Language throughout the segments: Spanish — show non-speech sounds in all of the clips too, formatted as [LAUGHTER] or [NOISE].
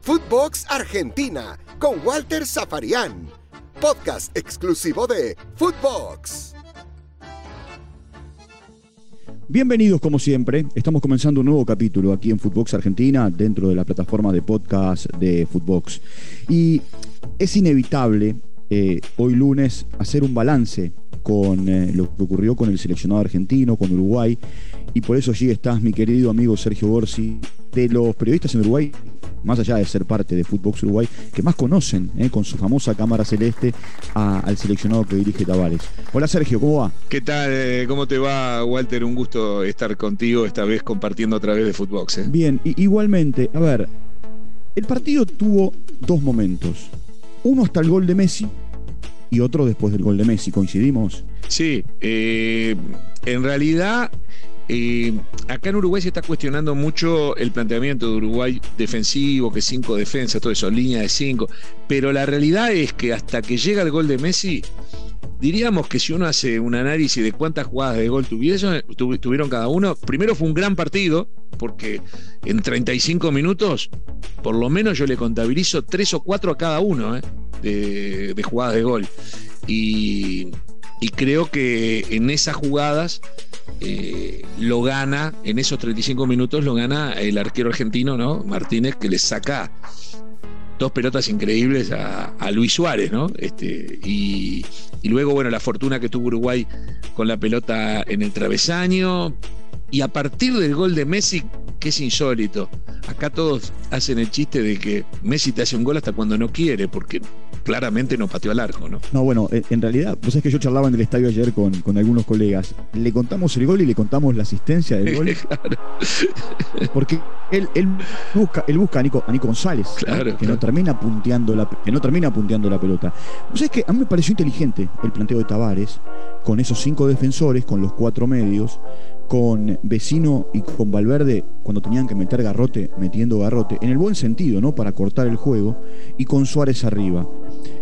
Footbox Argentina con Walter Zafarian. Podcast exclusivo de Footbox. Bienvenidos como siempre, estamos comenzando un nuevo capítulo aquí en Footbox Argentina dentro de la plataforma de podcast de Footbox. Y es inevitable eh, hoy lunes hacer un balance con eh, lo que ocurrió con el seleccionado argentino, con Uruguay. Y por eso allí estás, mi querido amigo Sergio Borsi, de los periodistas en Uruguay, más allá de ser parte de Footbox Uruguay, que más conocen eh, con su famosa cámara celeste al seleccionado que dirige Tavares. Hola Sergio, ¿cómo va? ¿Qué tal? Eh, ¿Cómo te va, Walter? Un gusto estar contigo esta vez compartiendo a través de Footbox. Eh. Bien, igualmente, a ver, el partido tuvo dos momentos. Uno hasta el gol de Messi y otro después del gol de Messi. ¿Coincidimos? Sí, en realidad eh, acá en Uruguay se está cuestionando mucho el planteamiento de Uruguay defensivo, que cinco defensas, todo eso, línea de cinco. Pero la realidad es que hasta que llega el gol de Messi, diríamos que si uno hace un análisis de cuántas jugadas de gol tuvieron, cada uno, primero fue un gran partido, porque en 35 minutos, por lo menos yo le contabilizo tres o cuatro a cada uno eh, de, jugadas de gol. Y, y creo que en esas jugadas eh, lo gana, en esos 35 minutos lo gana el arquero argentino, ¿no? Martínez, que le saca dos pelotas increíbles a, Luis Suárez, ¿no? Este, y, y, luego, bueno, la fortuna que tuvo Uruguay con la pelota en el travesaño. Y a partir del gol de Messi, que es insólito, acá todos hacen el chiste de que Messi te hace un gol hasta cuando no quiere, porque claramente no pateó al arco, ¿no? No, bueno, en realidad, pues es que yo charlaba en el estadio ayer con, con algunos colegas. Le contamos el gol y le contamos la asistencia del [LAUGHS] gol. Porque él, él, busca, él busca a Nico, a Nico González, que, No termina punteando la, que no termina punteando la pelota. Pues es que a mí me pareció inteligente el planteo de Tavares, con esos cinco defensores, con los cuatro medios con Vecino y con Valverde cuando tenían que meter garrote, metiendo garrote, en el buen sentido, ¿no? Para cortar el juego, y con Suárez arriba.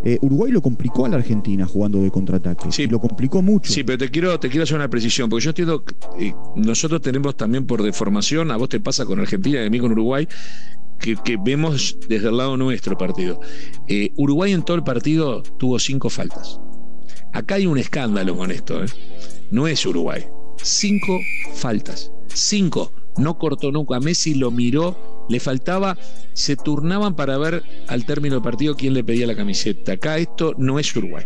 Eh, Uruguay lo complicó a la Argentina jugando de contraataque. Sí, lo complicó mucho. Sí, pero te quiero, te quiero hacer una precisión, porque yo entiendo eh, nosotros tenemos también por deformación, a vos te pasa con Argentina y a mí con Uruguay, que, vemos desde el lado nuestro partido. Eh, Uruguay en todo el partido tuvo cinco faltas. Acá hay un escándalo con esto. No es Uruguay cinco faltas. Cinco. No cortó nunca. Messi lo miró, le faltaba, se turnaban para ver al término del partido quién le pedía la camiseta. Acá esto no es Uruguay.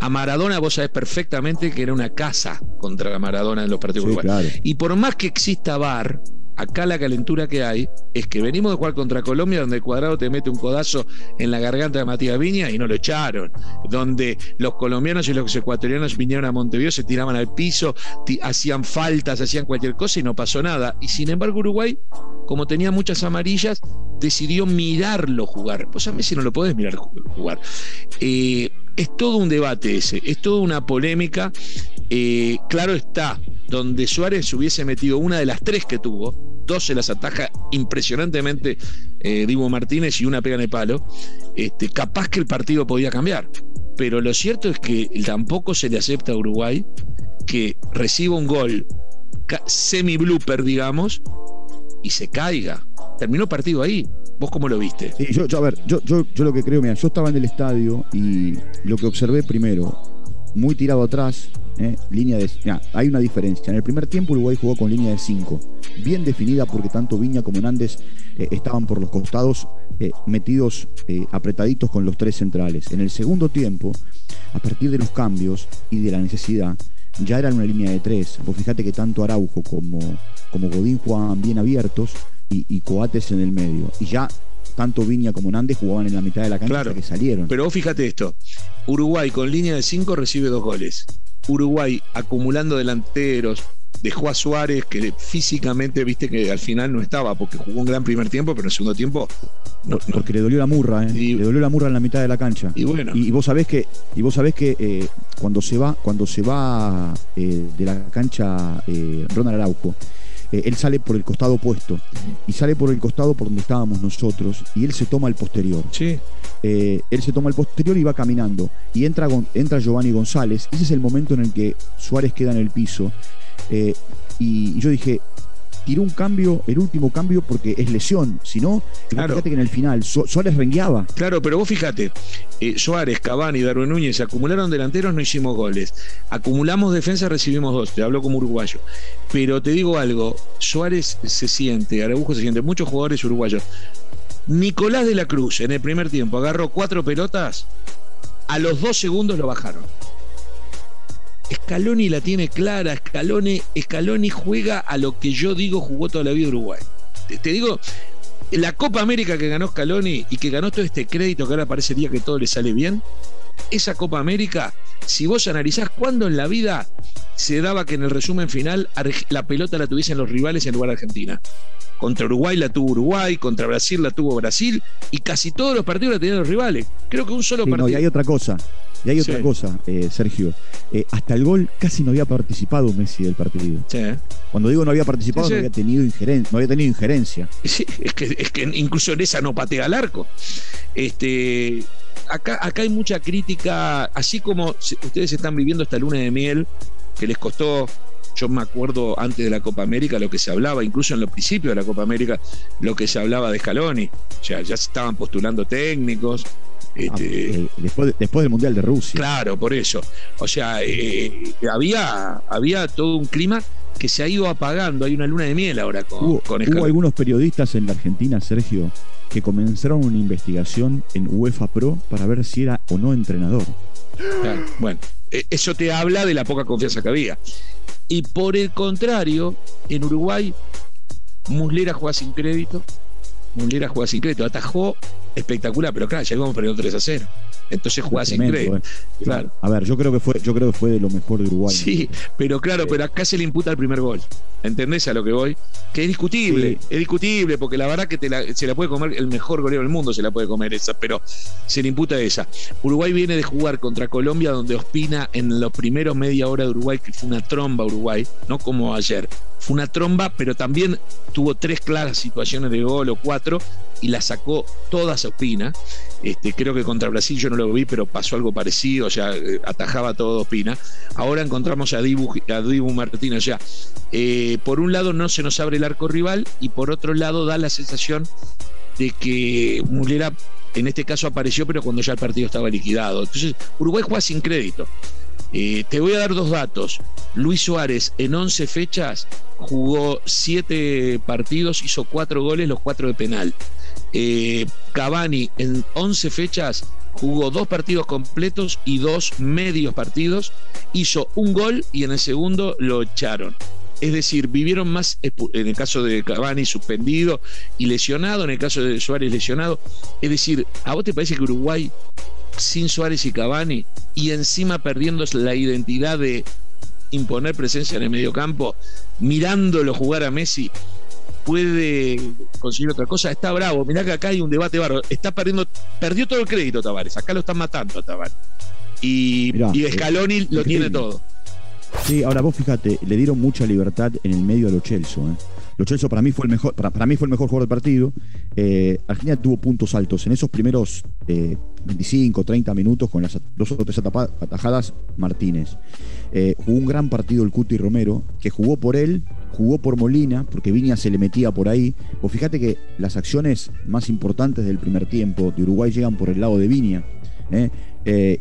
A Maradona vos sabés perfectamente que era una casa contra Maradona en los partidos uruguayos. Y por más que exista VAR, Acá la calentura que hay es que venimos de jugar contra Colombia, donde el cuadrado te mete un codazo en la garganta de Matías Viña y no lo echaron. Donde los colombianos y los ecuatorianos vinieron a Montevideo, se tiraban al piso, hacían faltas, hacían cualquier cosa y no pasó nada. Y sin embargo, Uruguay, como tenía muchas amarillas, decidió mirarlo jugar. Pues a Messi no lo podés mirar jugar. Eh, es todo un debate ese, es toda una polémica. Eh, claro está, donde Suárez hubiese metido una de las tres que tuvo, dos se las ataja impresionantemente eh, Divo Martínez y una pega en el palo, este, capaz que el partido podía cambiar. Pero lo cierto es que tampoco se le acepta a Uruguay que reciba un gol semi-blooper, digamos, y se caiga. Terminó partido ahí. ¿Vos cómo lo viste? yo, a ver, yo, yo, yo lo que creo, mira, yo estaba en el estadio y lo que observé primero, muy tirado atrás, ¿eh? línea de. hay una diferencia. En el primer tiempo Uruguay jugó con línea de 5, bien definida porque tanto Viña como Nández eh, estaban por los costados eh, metidos apretaditos con los tres centrales. En el segundo tiempo, a partir de los cambios y de la necesidad, ya era una línea de 3. Vos fíjate que tanto Araujo como, como Godín jugaban bien abiertos y, y Coates en el medio. Y ya tanto Viña como Nández jugaban en la mitad de la cancha claro, que salieron. Pero vos fíjate esto, Uruguay con línea de 5 recibe dos goles. Uruguay acumulando delanteros, dejó a Suárez, que físicamente viste que al final no estaba, porque jugó un gran primer tiempo, pero en el segundo tiempo. No, porque le dolió la murra, ¿eh? le dolió la murra en la mitad de la cancha. Y bueno. Y, vos sabés que, y vos sabés que eh, cuando se va, cuando se va eh, de la cancha Ronald Araujo, eh, él sale por el costado opuesto y sale por el costado por donde estábamos nosotros y él se toma el posterior. Sí. Eh, él se toma el posterior y va caminando y entra, entra Giovanni González. Ese es el momento en el que Suárez queda en el piso. Eh, y yo dije, tiró un cambio, el último cambio, porque es lesión. Si no, fíjate que en el final Suárez rengueaba. Claro, pero vos fíjate, eh, Suárez, Cavani, Darwin Núñez acumularon delanteros, no hicimos goles. Acumulamos defensa, recibimos dos. Te hablo como uruguayo. Pero te digo algo, Suárez se siente, Araujo se siente, muchos jugadores uruguayos. Nicolás de la Cruz en el primer tiempo agarró cuatro pelotas, a los dos segundos lo bajaron. Scaloni la tiene clara, Scaloni, Scaloni juega a lo que yo digo jugó toda la vida Uruguay. Te, digo, la Copa América que ganó Scaloni y que ganó todo este crédito que ahora parecería que todo le sale bien, esa Copa América, si vos analizás cuándo en la vida se daba que en el resumen final la pelota la tuviesen los rivales en lugar de Argentina. Contra Uruguay la tuvo Uruguay, contra Brasil la tuvo Brasil y casi todos los partidos la tenían los rivales. Creo que un solo partido. No, y hay otra cosa. Y hay otra cosa, eh, Sergio. Eh, hasta el gol casi no había participado Messi del partido. Cuando digo no había participado, no había tenido injerencia. No había tenido injerencia. es, que, es que incluso en esa no patea al arco. Este, acá, acá hay mucha crítica, así como ustedes están viviendo esta luna de miel que les costó yo me acuerdo antes de la Copa América lo que se hablaba, incluso en los principios de la Copa América, lo que se hablaba de Scaloni. O sea, ya se estaban postulando técnicos, este, ah, después, después del Mundial de Rusia. Claro, por eso. O sea, eh, había, había todo un clima que se ha ido apagando. Hay una luna de miel ahora con, hubo, Hubo algunos periodistas en la Argentina, Sergio, que comenzaron una investigación en UEFA Pro para ver si era o no entrenador. bueno, e, eso te habla de la poca confianza que había. Y por el contrario, en Uruguay, Muslera juega sin crédito, Muslera juega sin crédito, atajó espectacular, pero claro, llegamos perdiendo 3 a 0. Entonces juega sin crédito. Eh. Claro. A ver, yo creo que fue, yo creo que fue de lo mejor de Uruguay. Sí, pero claro, pero acá se le imputa el primer gol. ¿Entendés a lo que voy? Que es discutible, es discutible, porque la verdad que se la puede comer el mejor golero del mundo, se la puede comer esa, pero se le imputa esa. Uruguay viene de jugar contra Colombia, donde Ospina en los primeros media hora de Uruguay, que fue una tromba Uruguay, no como ayer, fue una tromba, pero también tuvo tres claras situaciones de gol o cuatro y la sacó todas Ospina. Este, creo que contra Brasil yo no lo vi, pero pasó algo parecido, o sea, eh, atajaba todo Ospina. Ahora encontramos a Dibu, a Martínez ya. Eh, por un lado no se nos abre el arco rival y por otro lado da la sensación de que Mulera en este caso apareció, pero cuando ya el partido estaba liquidado. Entonces, Uruguay juega sin crédito. Eh, te voy a dar dos datos. Luis Suárez en 11 fechas jugó 7 partidos, hizo 4 goles, los 4 de penal. Eh, Cavani en 11 fechas jugó 2 partidos completos y 2 medios partidos, hizo un gol y en el segundo lo echaron. Es decir, vivieron más, en el caso de Cavani suspendido y lesionado, en el caso de Suárez lesionado. Es decir, ¿a vos te parece que Uruguay sin Suárez y Cavani y encima perdiendo la identidad de imponer presencia en el mediocampo, mirándolo jugar a Messi, puede conseguir otra cosa. Está bravo. Mirá que acá hay un debate barro. Está perdiendo, perdió todo el crédito Tavares. Acá lo están matando a Tavares. Y, y Scaloni lo tiene todo. Sí, ahora vos fíjate, le dieron mucha libertad en el medio a Lo Celso. ¿eh? Lo Celso para mí fue el mejor, para, mí fue el mejor jugador del partido. Eh, Argentina tuvo puntos altos en esos primeros 25, eh, 30 minutos con las dos o tres atajadas Martínez. Eh, jugó un gran partido el Cuti Romero, que jugó por él, jugó por Molina, porque Viña se le metía por ahí. Vos fíjate que las acciones más importantes del primer tiempo de Uruguay llegan por el lado de Viña.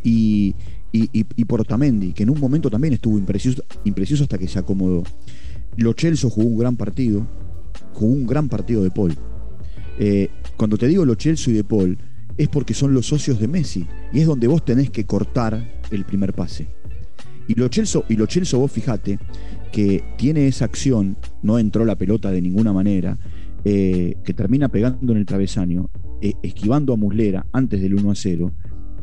y y, por Otamendi, que en un momento también estuvo impreciso, impreciso hasta que se acomodó. Lo Chelso jugó un gran partido, jugó un gran partido de Paul. Eh, cuando te digo Lo Chelso y de Paul, es porque son los socios de Messi y es donde vos tenés que cortar el primer pase. Y Lo Chelso, y Lo Chelso vos fijate que tiene esa acción, no entró la pelota de ninguna manera, eh, que termina pegando en el travesaño, eh, esquivando a Muslera antes del 1 a 0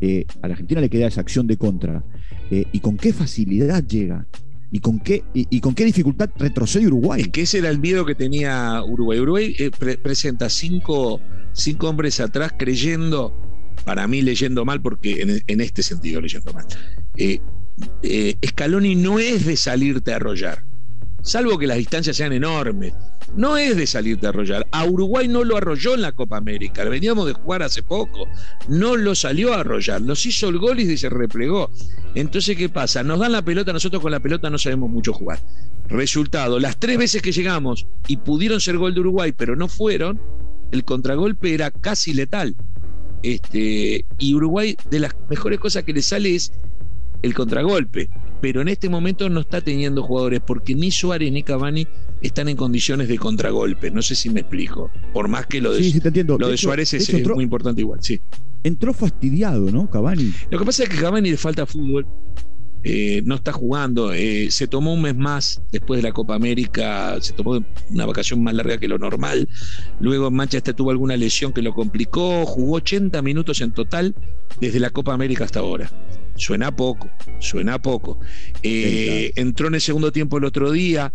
eh, a la Argentina le queda esa acción de contra. ¿Y con qué facilidad llega? ¿Y con qué, y, con qué dificultad retrocede Uruguay? que ese era el miedo que tenía Uruguay. Uruguay eh, presenta cinco, cinco, hombres atrás creyendo, para mí leyendo mal, porque en, este sentido leyendo mal. Scaloni no es de salirte a arrollar, salvo que las distancias sean enormes no es de salirte a arrollar. A Uruguay no lo arrolló en la Copa América, veníamos de jugar hace poco, no lo salió a arrollar, nos hizo el gol y se replegó. Entonces, ¿qué pasa? Nos dan la pelota, nosotros con la pelota no sabemos mucho jugar. Resultado, las tres veces que llegamos y pudieron ser gol de Uruguay, pero no fueron, el contragolpe era casi letal. Este, y Uruguay, de las mejores cosas que le sale es el contragolpe. Pero en este momento no está teniendo jugadores porque ni Suárez ni Cavani están en condiciones de contragolpe. No sé si me explico. Por más que lo de, Lo de, Suárez es, muy importante igual, sí. Entró fastidiado, ¿no? Cavani. Lo que pasa es que Cavani le falta fútbol. Eh, no está jugando. Eh, se tomó un mes más después de la Copa América, se tomó una vacación más larga que lo normal. Luego en Manchester tuvo alguna lesión que lo complicó. Jugó 80 minutos en total desde la Copa América hasta ahora. Suena poco, suena poco. Eh, entró en el segundo tiempo el otro día,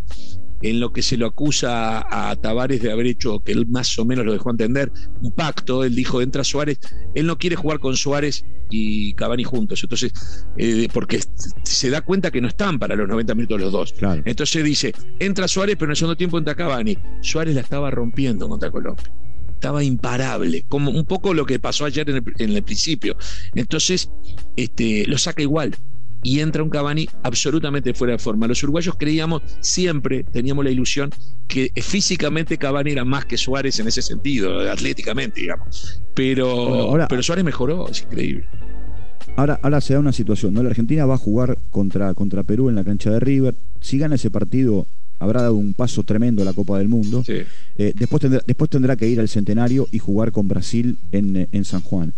en lo que se lo acusa a Tavares de haber hecho, que él más o menos lo dejó entender, un pacto. Él dijo, entra Suárez, él no quiere jugar con Suárez y Cavani juntos. Entonces, eh, porque se da cuenta que no están para los 90 minutos los dos. Entonces dice, entra Suárez, pero en el segundo tiempo entra Cavani. Suárez la estaba rompiendo contra Colombia. Estaba imparable, como un poco lo que pasó ayer en el, en el principio. Entonces, este, lo saca igual y entra un Cavani absolutamente fuera de forma. Los uruguayos creíamos siempre, teníamos la ilusión que físicamente Cavani era más que Suárez en ese sentido, atléticamente, digamos. Pero, pero Suárez mejoró, es increíble. Ahora, ahora se da una situación, ¿no? La Argentina va a jugar contra, contra Perú en la cancha de River. Si gana ese partido, habrá dado un paso tremendo a la Copa del Mundo. Eh, después, tendrá, después tendrá que ir al centenario y jugar con Brasil en, en San Juan.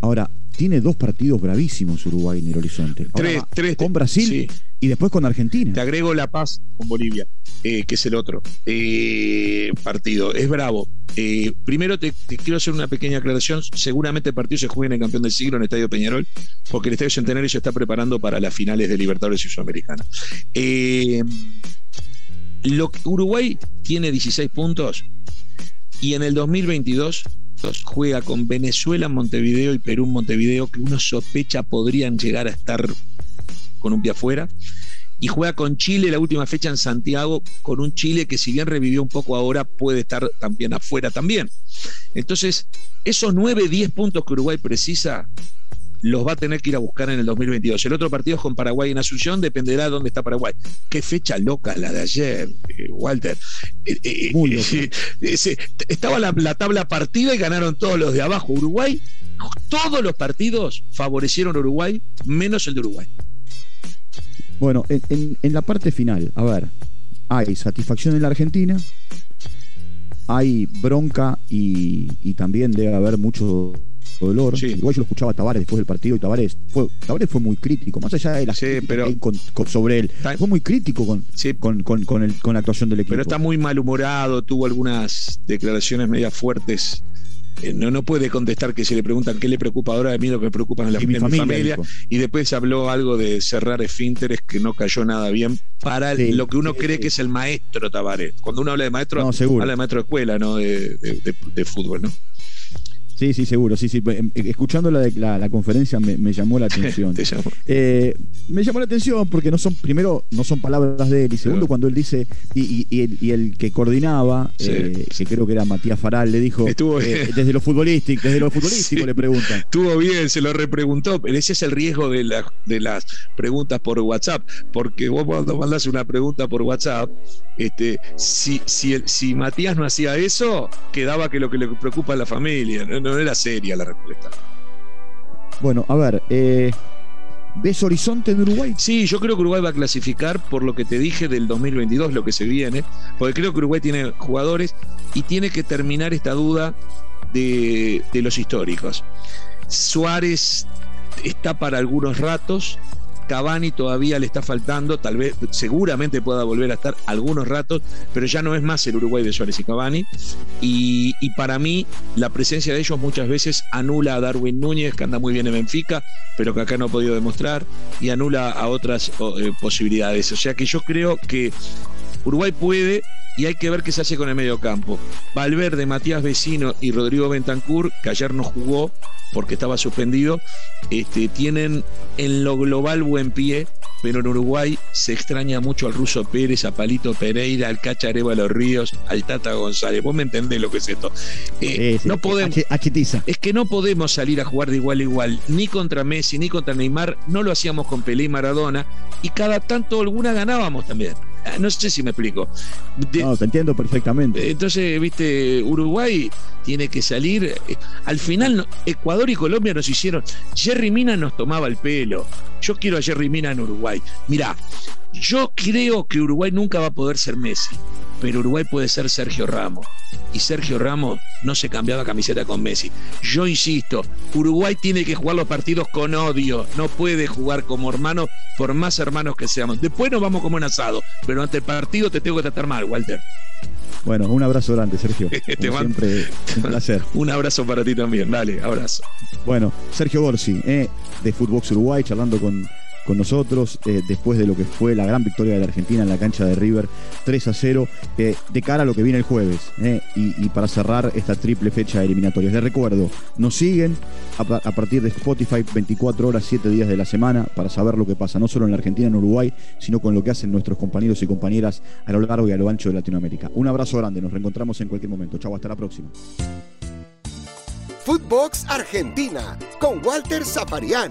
Ahora, tiene dos partidos bravísimos Uruguay en el horizonte. tres, con Brasil y después con Argentina. Te agrego La Paz con Bolivia, eh, que es el otro eh, partido. Es bravo. Eh, primero te, quiero hacer una pequeña aclaración. Seguramente el partido se juega en el campeón del siglo en el Estadio Peñarol, porque el Estadio Centenario se está preparando para las finales de Libertadores y Sudamericana. Uruguay tiene 16 puntos y en el 2022 juega con Venezuela en Montevideo y Perú Montevideo, que uno sospecha podrían llegar a estar con un pie afuera. Y juega con Chile la última fecha en Santiago, con un Chile que si bien revivió un poco ahora, puede estar también afuera también. Entonces, esos 9, 10 puntos que Uruguay precisa, los va a tener que ir a buscar en el 2022. El otro partido es con Paraguay en Asunción, dependerá de dónde está Paraguay. Qué fecha loca la de ayer, eh, Walter. Eh, eh, estaba la, tabla partida y ganaron todos los de abajo. Uruguay, todos los partidos favorecieron a Uruguay, menos el de Uruguay. Bueno, en, la parte final, a ver, hay satisfacción en la Argentina, hay bronca y, y también debe haber mucho dolor. Igual yo lo escuchaba a Tavares después del partido y Tavares fue, Tavares fue muy crítico, más allá de la sí, pero, sobre él. Fue muy crítico con, con, con, el, con la actuación del equipo. Pero está muy malhumorado, tuvo algunas declaraciones medias fuertes. Eh, no, no puede contestar que se le preguntan qué le preocupa ahora, a mí lo que me preocupa en la mi familia. Y después habló algo de cerrar esfínteres que no cayó nada bien para lo que uno cree que es el maestro Tavares. Cuando uno habla de maestro, habla de maestro de escuela, no de, de fútbol, ¿no? Sí, sí, seguro. Sí, sí. Em, escuchando la, la, la conferencia me, llamó la [LAUGHS] atención. Eh, me llamó la atención porque no son, primero, no son palabras de él, y segundo, cuando él dice, y, y, el, que coordinaba, eh, que creo que era Matías Faral, le dijo, eh, desde lo futbolístico, desde lo [LAUGHS] futbolístico le preguntan. Estuvo bien, se lo repreguntó, pero ese es el riesgo de, la, de las preguntas por WhatsApp, porque vos cuando mandás una pregunta por WhatsApp, este, si, si, si Matías no hacía eso, quedaba que lo que le preocupa a la familia, no, no era seria la respuesta. Bueno, a ver, eh, ¿ves horizonte en Uruguay? Sí, yo creo que Uruguay va a clasificar por lo que te dije del 2022, lo que se viene, porque creo que Uruguay tiene jugadores y tiene que terminar esta duda de, de los históricos. Suárez está para algunos ratos, Cavani todavía le está faltando, tal vez, seguramente pueda volver a estar algunos ratos, pero ya no es más el Uruguay de Suárez y Cavani. Y, para mí, la presencia de ellos muchas veces anula a Darwin Núñez, que anda muy bien en Benfica, pero que acá no ha podido demostrar, y anula a otras eh, posibilidades. O sea que yo creo que Uruguay puede y hay que ver qué se hace con el medio campo. Valverde, Matías Vecino y Rodrigo Bentancur, que ayer no jugó porque estaba suspendido, este, tienen en lo global buen pie, pero en Uruguay se extraña mucho al Ruso Pérez, a Palito Pereira, al Cachareva Los Ríos, al Tata González. Vos me entendés lo que es esto. Eh, no podemos, es que no podemos salir a jugar de igual a igual, ni contra Messi, ni contra Neymar. No lo hacíamos con Pelé y Maradona, y cada tanto alguna ganábamos también. Ah, no sé si me explico. no, te entiendo perfectamente. Entonces, viste, Uruguay tiene que salir. Eh, al final, Ecuador y Colombia nos hicieron. Jerry Mina nos tomaba el pelo. Yo quiero a Jerry Mina en Uruguay. Mirá, yo creo que Uruguay nunca va a poder ser Messi, pero Uruguay puede ser Sergio Ramos. Y Sergio Ramos no se cambiaba camiseta con Messi. Yo insisto, Uruguay tiene que jugar los partidos con odio, no puede jugar como hermano, por más hermanos que seamos. Después nos vamos como un asado, pero ante el partido te tengo que tratar mal, Walter. Bueno, un abrazo grande, Sergio. [LAUGHS] siempre, un placer. [LAUGHS] un abrazo para ti también. Dale, abrazo. Bueno, Sergio Borsi, eh, de Footbox Uruguay, charlando con con nosotros eh, después de lo que fue la gran victoria de la Argentina en la cancha de River 3 a 0 eh, de cara a lo que viene el jueves eh, y, para cerrar esta triple fecha de eliminatorias. Les recuerdo, nos siguen a, partir de Spotify 24 horas, 7 días de la semana para saber lo que pasa no solo en la Argentina, en Uruguay, sino con lo que hacen nuestros compañeros y compañeras a lo largo y a lo ancho de Latinoamérica. Un abrazo grande, nos reencontramos en cualquier momento. Chau, hasta la próxima. Footbox Argentina con Walter Zaparián